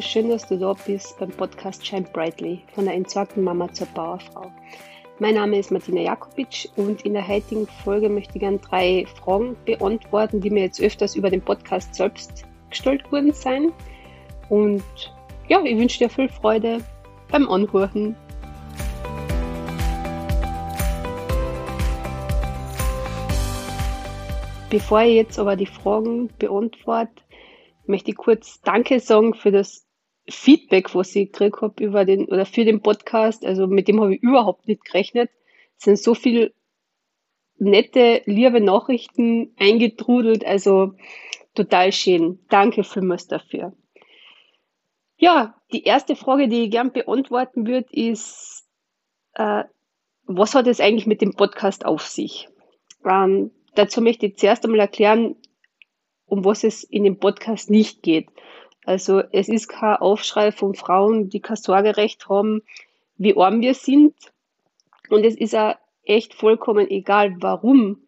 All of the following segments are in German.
Schön, dass du da bist beim Podcast Shine Brightly von der entsorgten Mama zur Bauerfrau. Mein Name ist Martina Jakobitsch und in der heutigen Folge möchte ich gerne drei Fragen beantworten, die mir jetzt öfters über den Podcast selbst gestellt worden sein. Und ja, ich wünsche dir viel Freude beim Anhören. Bevor ich jetzt aber die Fragen beantworte, möchte ich kurz Danke sagen für das Feedback, was ich gekriegt habe über den oder für den Podcast. Also mit dem habe ich überhaupt nicht gerechnet. Es sind so viele nette, liebe Nachrichten eingetrudelt. Also total schön. Danke vielmals dafür. Ja, die erste Frage, die ich gern beantworten würde, ist, äh, was hat es eigentlich mit dem Podcast auf sich? Ähm, dazu möchte ich zuerst einmal erklären, um was es in dem Podcast nicht geht. Also es ist kein Aufschrei von Frauen, die kein Sorgerecht haben, wie arm wir sind. Und es ist auch echt vollkommen egal, warum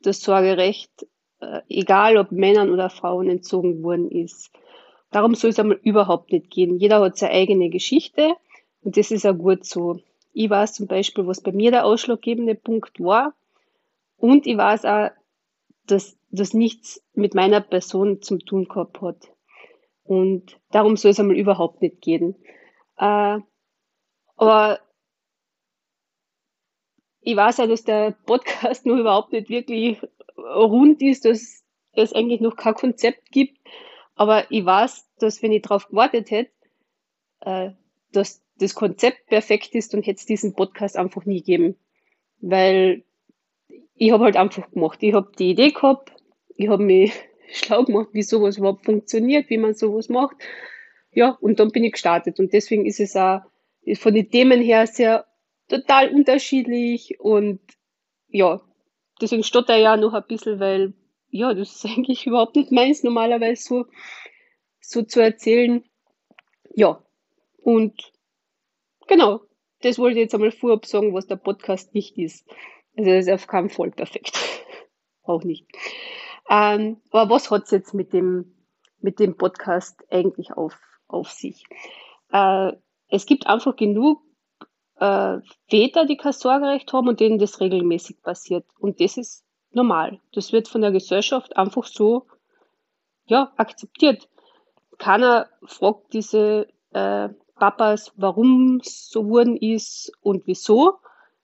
das Sorgerecht, äh, egal ob Männern oder Frauen entzogen worden ist. Darum soll es einmal überhaupt nicht gehen. Jeder hat seine eigene Geschichte und das ist auch gut so. Ich weiß zum Beispiel, was bei mir der ausschlaggebende Punkt war. Und ich weiß auch, dass das nichts mit meiner Person zu tun gehabt hat. Und darum soll es einmal überhaupt nicht gehen. Äh, aber ich weiß ja, dass der Podcast noch überhaupt nicht wirklich rund ist, dass es eigentlich noch kein Konzept gibt. Aber ich weiß, dass wenn ich darauf gewartet hätte, äh, dass das Konzept perfekt ist und hätte es diesen Podcast einfach nie geben. Weil ich habe halt einfach gemacht. Ich habe die Idee gehabt, ich habe mich schlau gemacht, wie sowas überhaupt funktioniert, wie man sowas macht. Ja, und dann bin ich gestartet. Und deswegen ist es auch von den Themen her sehr total unterschiedlich und ja, deswegen stotter ich ja noch ein bisschen, weil ja, das ist eigentlich überhaupt nicht meins, normalerweise so, so zu erzählen. Ja, und genau, das wollte ich jetzt einmal vorab sagen, was der Podcast nicht ist. Also das ist auf keinen Fall perfekt. Auch nicht. Ähm, aber was hat's jetzt mit dem, mit dem Podcast eigentlich auf, auf sich? Äh, es gibt einfach genug äh, Väter, die kein Sorgerecht haben und denen das regelmäßig passiert. Und das ist normal. Das wird von der Gesellschaft einfach so ja, akzeptiert. Keiner fragt diese äh, Papas, warum es so worden ist und wieso.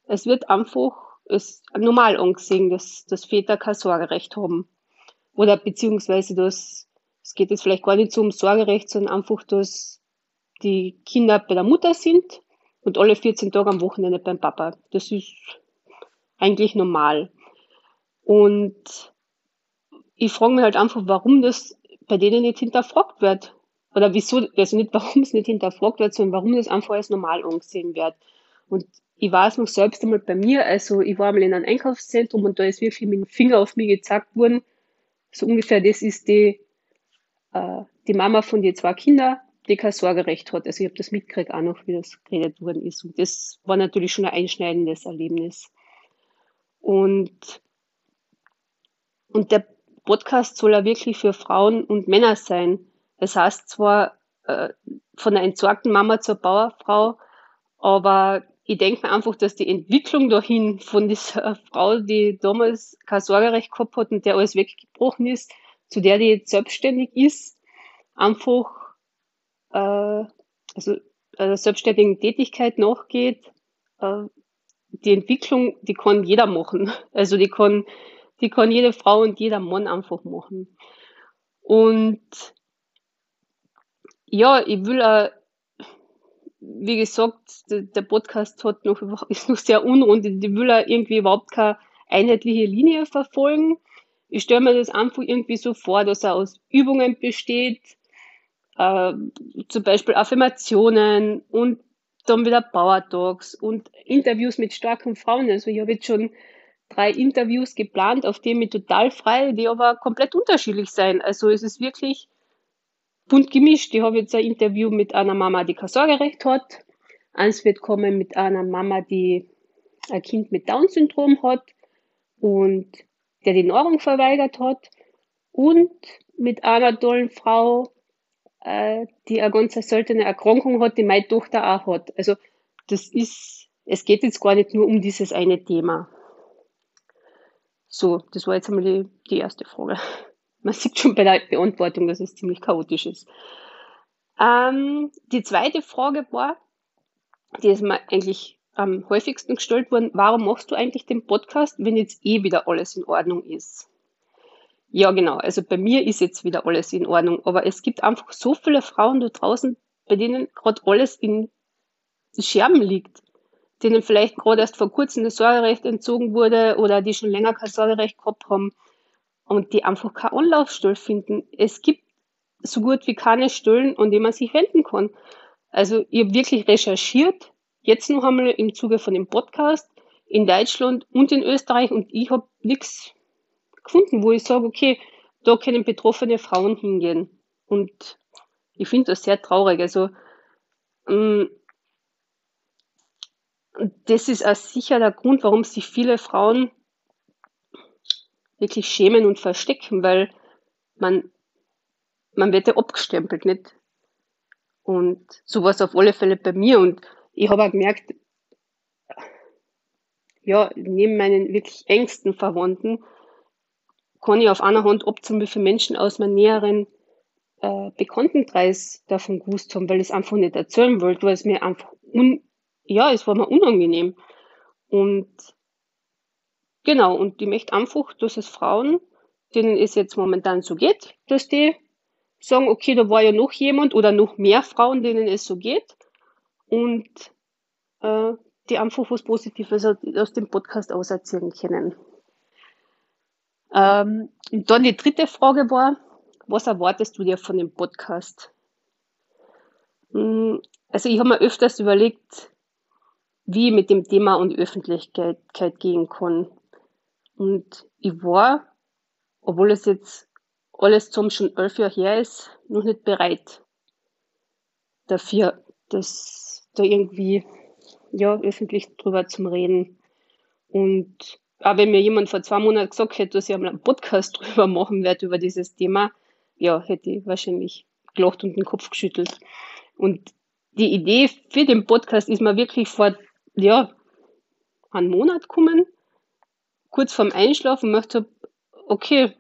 Es wird einfach ist normal angesehen, dass, dass Väter kein Sorgerecht haben. Oder beziehungsweise, dass es geht jetzt vielleicht gar nicht so um Sorgerecht, sondern einfach, dass die Kinder bei der Mutter sind und alle 14 Tage am Wochenende beim Papa. Das ist eigentlich normal. Und ich frage mich halt einfach, warum das bei denen nicht hinterfragt wird. Oder wieso, also nicht warum es nicht hinterfragt wird, sondern warum das einfach als normal angesehen wird. Und ich weiß noch selbst einmal bei mir, also ich war einmal in einem Einkaufszentrum und da ist wirklich mit dem Finger auf mich gezeigt worden, so ungefähr das ist die, äh, die Mama von den zwei Kindern, die kein Sorgerecht hat. Also ich habe das mitgekriegt auch noch, wie das geredet worden ist. Und das war natürlich schon ein einschneidendes Erlebnis. Und, und der Podcast soll ja wirklich für Frauen und Männer sein. Das heißt zwar äh, von der entsorgten Mama zur Bauerfrau, aber ich denke mir einfach, dass die Entwicklung dahin von dieser Frau, die damals kein Sorgerecht gehabt hat und der alles weggebrochen ist, zu der, die jetzt selbstständig ist, einfach äh, also einer selbstständigen Tätigkeit nachgeht, äh, die Entwicklung, die kann jeder machen. Also die kann, die kann jede Frau und jeder Mann einfach machen. Und ja, ich will auch wie gesagt, der Podcast hat noch, ist noch sehr unrund. Ich will auch irgendwie überhaupt keine einheitliche Linie verfolgen. Ich stelle mir das einfach irgendwie so vor, dass er aus Übungen besteht, äh, zum Beispiel Affirmationen und dann wieder Power Talks und Interviews mit starken Frauen. Also ich habe jetzt schon drei Interviews geplant, auf denen ich total frei, die aber komplett unterschiedlich sein. Also es ist wirklich bunt gemischt. Ich habe jetzt ein Interview mit einer Mama, die kein Sorgerecht hat. Eins wird kommen mit einer Mama, die ein Kind mit Down-Syndrom hat und der die Nahrung verweigert hat. Und mit einer tollen Frau, äh, die eine ganz seltene Erkrankung hat, die meine Tochter auch hat. Also das ist, es geht jetzt gar nicht nur um dieses eine Thema. So, das war jetzt einmal die, die erste Frage. Man sieht schon bei der Beantwortung, dass es ziemlich chaotisch ist. Ähm, die zweite Frage war, die ist mir eigentlich am häufigsten gestellt worden, warum machst du eigentlich den Podcast, wenn jetzt eh wieder alles in Ordnung ist? Ja, genau. Also bei mir ist jetzt wieder alles in Ordnung. Aber es gibt einfach so viele Frauen da draußen, bei denen gerade alles in Scherben liegt. Denen vielleicht gerade erst vor kurzem das Sorgerecht entzogen wurde oder die schon länger kein Sorgerecht gehabt haben und die einfach keine Anlaufstelle finden. Es gibt so gut wie keine Stellen, an die man sich wenden kann. Also ich habe wirklich recherchiert, jetzt noch einmal im Zuge von dem Podcast in Deutschland und in Österreich und ich habe nichts gefunden, wo ich sage, okay, da können betroffene Frauen hingehen. Und ich finde das sehr traurig. Also ähm, das ist auch sicher der Grund, warum sich viele Frauen wirklich schämen und verstecken, weil man, man wird ja abgestempelt, nicht? Und sowas auf alle Fälle bei mir. Und ich habe auch gemerkt, ja, neben meinen wirklich engsten Verwandten kann ich auf einer Hand abzählen, wie viele Menschen aus meinem näheren äh, Bekanntenkreis davon gewusst haben, weil ich es einfach nicht erzählen wollte, weil es mir einfach un ja, es war mir unangenehm. Und genau, und ich möchte einfach, dass es Frauen, denen es jetzt momentan so geht, dass die sagen, okay, da war ja noch jemand oder noch mehr Frauen, denen es so geht und äh, die einfach was Positives aus dem Podcast auserzählen können. Ähm, und dann die dritte Frage war, was erwartest du dir von dem Podcast? Hm, also ich habe mir öfters überlegt, wie ich mit dem Thema und Öffentlichkeit gehen kann. Und ich war, obwohl es jetzt alles zum schon elf Jahre her ist, noch nicht bereit dafür, dass da irgendwie ja, öffentlich drüber zu reden. Und auch wenn mir jemand vor zwei Monaten gesagt hätte, dass ich einmal einen Podcast drüber machen werde, über dieses Thema, ja, hätte ich wahrscheinlich gelacht und den Kopf geschüttelt. Und die Idee für den Podcast ist mir wirklich vor, ja, einen Monat gekommen, kurz vorm Einschlafen, und habe, okay,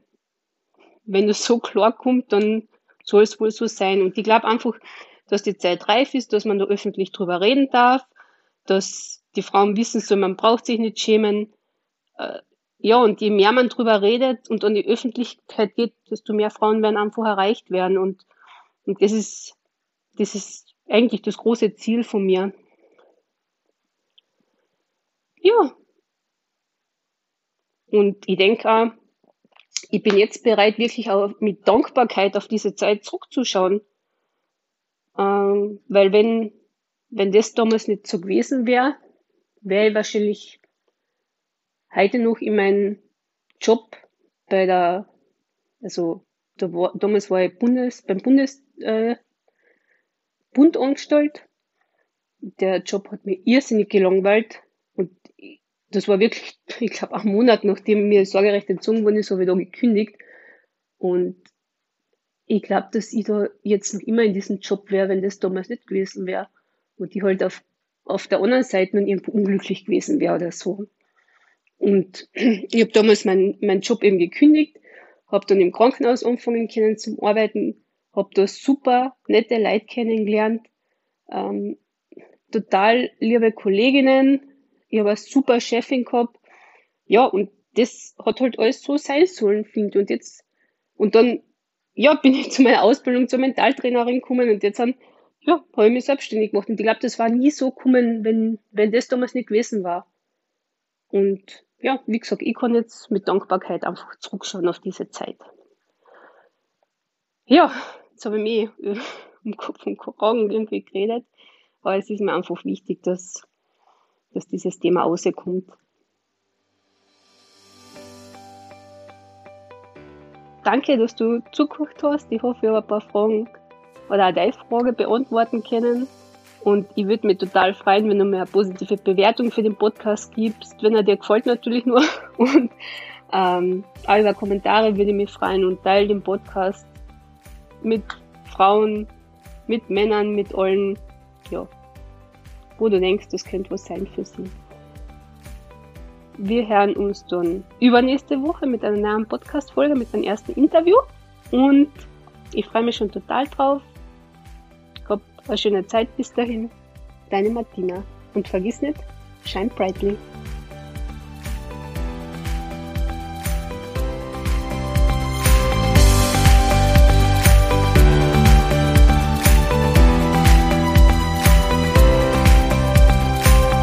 wenn das so klar kommt, dann soll es wohl so sein. Und ich glaube einfach, dass die Zeit reif ist, dass man da öffentlich drüber reden darf, dass die Frauen wissen sollen, man braucht sich nicht schämen, äh, ja, und je mehr man drüber redet und an die Öffentlichkeit geht, desto mehr Frauen werden einfach erreicht werden. Und, und das ist, das ist eigentlich das große Ziel von mir. Ja. Und ich denke auch, ich bin jetzt bereit, wirklich auch mit Dankbarkeit auf diese Zeit zurückzuschauen. Ähm, weil wenn, wenn das damals nicht so gewesen wäre, wäre ich wahrscheinlich heute noch in meinem Job bei der, also da war, damals war ich Bundes, beim Bundes, äh, Bund angestellt. Der Job hat mir irrsinnig gelangweilt und das war wirklich, ich glaube, ein Monat nachdem mir das Sorgerecht entzogen worden ist, habe ich da gekündigt. Und ich glaube, dass ich da jetzt noch immer in diesem Job wäre, wenn das damals nicht gewesen wäre. Und ich halt auf, auf der anderen Seite nun irgendwo unglücklich gewesen wäre oder so. Und ich habe damals meinen mein Job eben gekündigt, habe dann im Krankenhaus angefangen können zum Arbeiten, habe da super nette Leute kennengelernt, ähm, total liebe Kolleginnen, ich habe eine super Chefin gehabt. Ja, und das hat halt alles so sein sollen, finde ich. Und jetzt, und dann, ja, bin ich zu meiner Ausbildung zur Mentaltrainerin gekommen und jetzt dann, ja, habe ich mich selbstständig gemacht. Und ich glaube, das war nie so gekommen, wenn, wenn das damals nicht gewesen war. Und ja, wie gesagt, ich kann jetzt mit Dankbarkeit einfach zurückschauen auf diese Zeit. Ja, jetzt habe ich mich um Kopf und Kragen irgendwie geredet, aber es ist mir einfach wichtig, dass, dass dieses Thema rauskommt. Danke, dass du zugehört hast. Ich hoffe, ich habe ein paar Fragen oder auch deine Frage beantworten können. Und ich würde mich total freuen, wenn du mir eine positive Bewertung für den Podcast gibst, wenn er dir gefällt natürlich nur. Und ähm, auch über Kommentare würde ich mich freuen und teile den Podcast mit Frauen, mit Männern, mit allen, ja, wo du denkst, das könnte was sein für sie. Wir hören uns dann übernächste Woche mit einer neuen Podcast-Folge, mit einem ersten Interview. Und ich freue mich schon total drauf. Hab eine schöne Zeit bis dahin. Deine Martina. Und vergiss nicht, shine brightly.